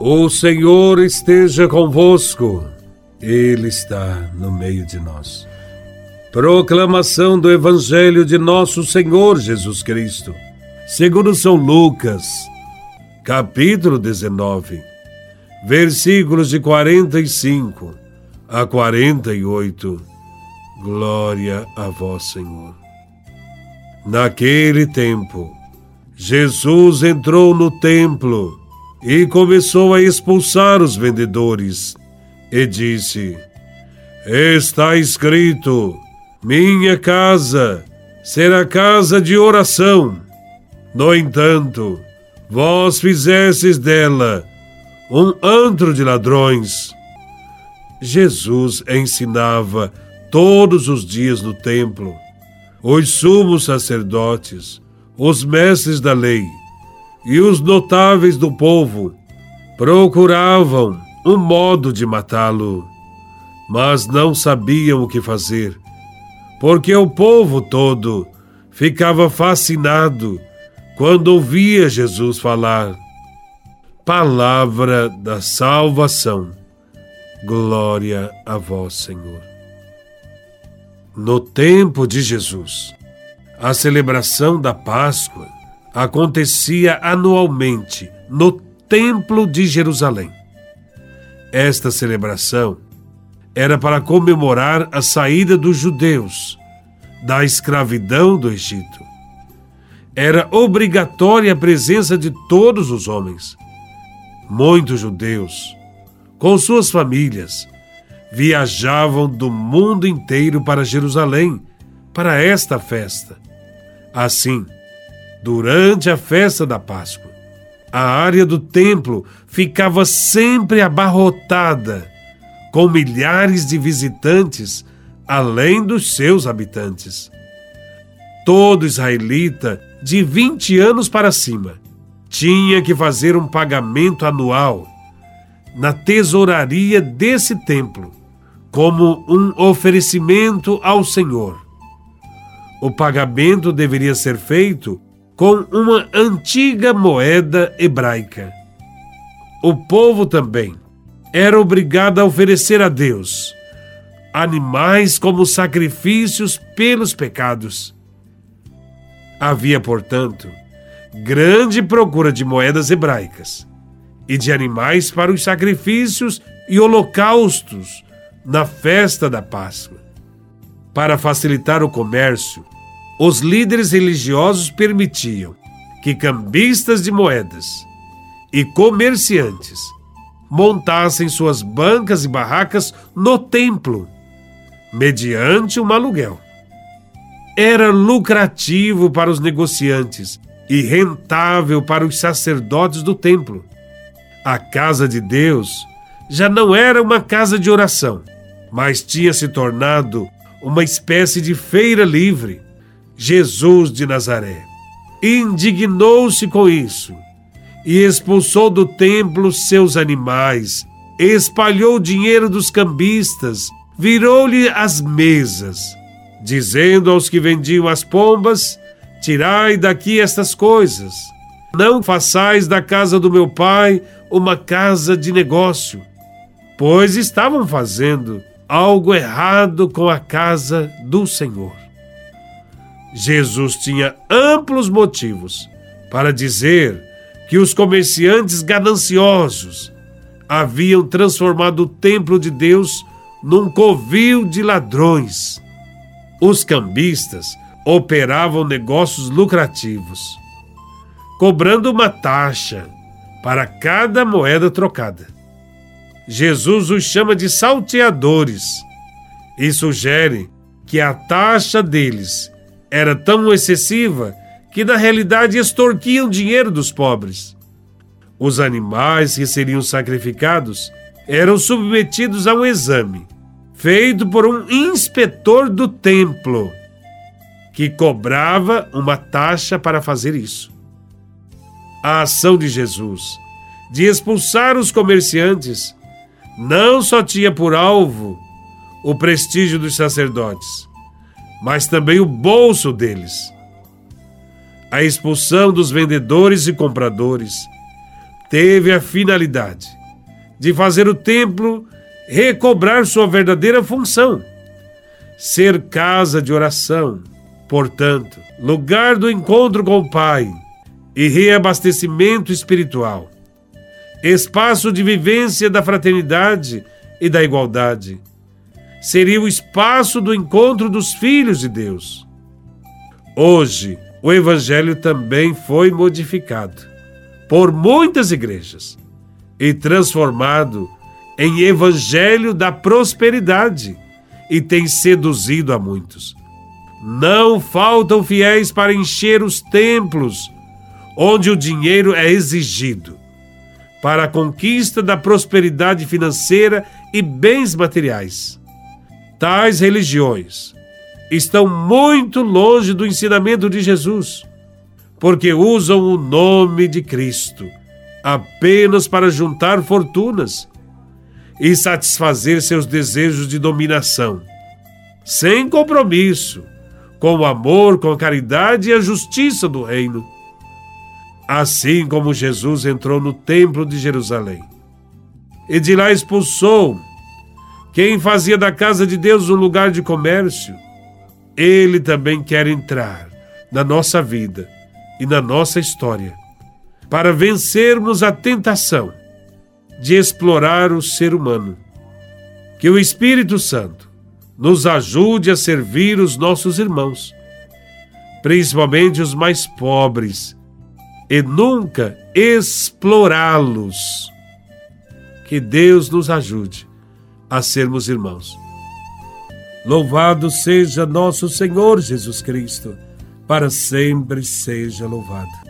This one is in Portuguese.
O Senhor esteja convosco, Ele está no meio de nós. Proclamação do Evangelho de Nosso Senhor Jesus Cristo, segundo São Lucas, capítulo 19, versículos de 45 a 48. Glória a Vós, Senhor. Naquele tempo, Jesus entrou no templo e começou a expulsar os vendedores e disse: Está escrito: Minha casa será casa de oração. No entanto, vós fizestes dela um antro de ladrões. Jesus ensinava todos os dias no templo. Os sumos sacerdotes, os mestres da lei e os notáveis do povo procuravam um modo de matá-lo, mas não sabiam o que fazer, porque o povo todo ficava fascinado quando ouvia Jesus falar. Palavra da salvação. Glória a vós, Senhor. No tempo de Jesus, a celebração da Páscoa acontecia anualmente no Templo de Jerusalém. Esta celebração era para comemorar a saída dos judeus da escravidão do Egito. Era obrigatória a presença de todos os homens. Muitos judeus, com suas famílias, viajavam do mundo inteiro para Jerusalém para esta festa. Assim, Durante a festa da Páscoa, a área do templo ficava sempre abarrotada, com milhares de visitantes, além dos seus habitantes. Todo israelita de 20 anos para cima tinha que fazer um pagamento anual na tesouraria desse templo, como um oferecimento ao Senhor. O pagamento deveria ser feito com uma antiga moeda hebraica. O povo também era obrigado a oferecer a Deus animais como sacrifícios pelos pecados. Havia, portanto, grande procura de moedas hebraicas e de animais para os sacrifícios e holocaustos na festa da Páscoa. Para facilitar o comércio, os líderes religiosos permitiam que cambistas de moedas e comerciantes montassem suas bancas e barracas no templo, mediante um aluguel. Era lucrativo para os negociantes e rentável para os sacerdotes do templo. A casa de Deus já não era uma casa de oração, mas tinha se tornado uma espécie de feira livre Jesus de Nazaré. Indignou-se com isso e expulsou do templo seus animais, espalhou o dinheiro dos cambistas, virou-lhe as mesas, dizendo aos que vendiam as pombas: Tirai daqui estas coisas. Não façais da casa do meu pai uma casa de negócio, pois estavam fazendo algo errado com a casa do Senhor. Jesus tinha amplos motivos para dizer que os comerciantes gananciosos haviam transformado o templo de Deus num covil de ladrões. Os cambistas operavam negócios lucrativos, cobrando uma taxa para cada moeda trocada. Jesus os chama de salteadores e sugere que a taxa deles era tão excessiva que na realidade extorquiam dinheiro dos pobres. Os animais que seriam sacrificados eram submetidos a um exame feito por um inspetor do templo, que cobrava uma taxa para fazer isso. A ação de Jesus de expulsar os comerciantes não só tinha por alvo o prestígio dos sacerdotes, mas também o bolso deles. A expulsão dos vendedores e compradores teve a finalidade de fazer o templo recobrar sua verdadeira função, ser casa de oração, portanto, lugar do encontro com o Pai e reabastecimento espiritual, espaço de vivência da fraternidade e da igualdade. Seria o espaço do encontro dos filhos de Deus. Hoje, o Evangelho também foi modificado por muitas igrejas e transformado em Evangelho da prosperidade e tem seduzido a muitos. Não faltam fiéis para encher os templos onde o dinheiro é exigido para a conquista da prosperidade financeira e bens materiais. Tais religiões estão muito longe do ensinamento de Jesus, porque usam o nome de Cristo apenas para juntar fortunas e satisfazer seus desejos de dominação, sem compromisso com o amor, com a caridade e a justiça do reino. Assim como Jesus entrou no templo de Jerusalém e de lá expulsou quem fazia da casa de Deus um lugar de comércio, ele também quer entrar na nossa vida e na nossa história para vencermos a tentação de explorar o ser humano. Que o Espírito Santo nos ajude a servir os nossos irmãos, principalmente os mais pobres, e nunca explorá-los. Que Deus nos ajude a sermos irmãos. Louvado seja nosso Senhor Jesus Cristo, para sempre seja louvado.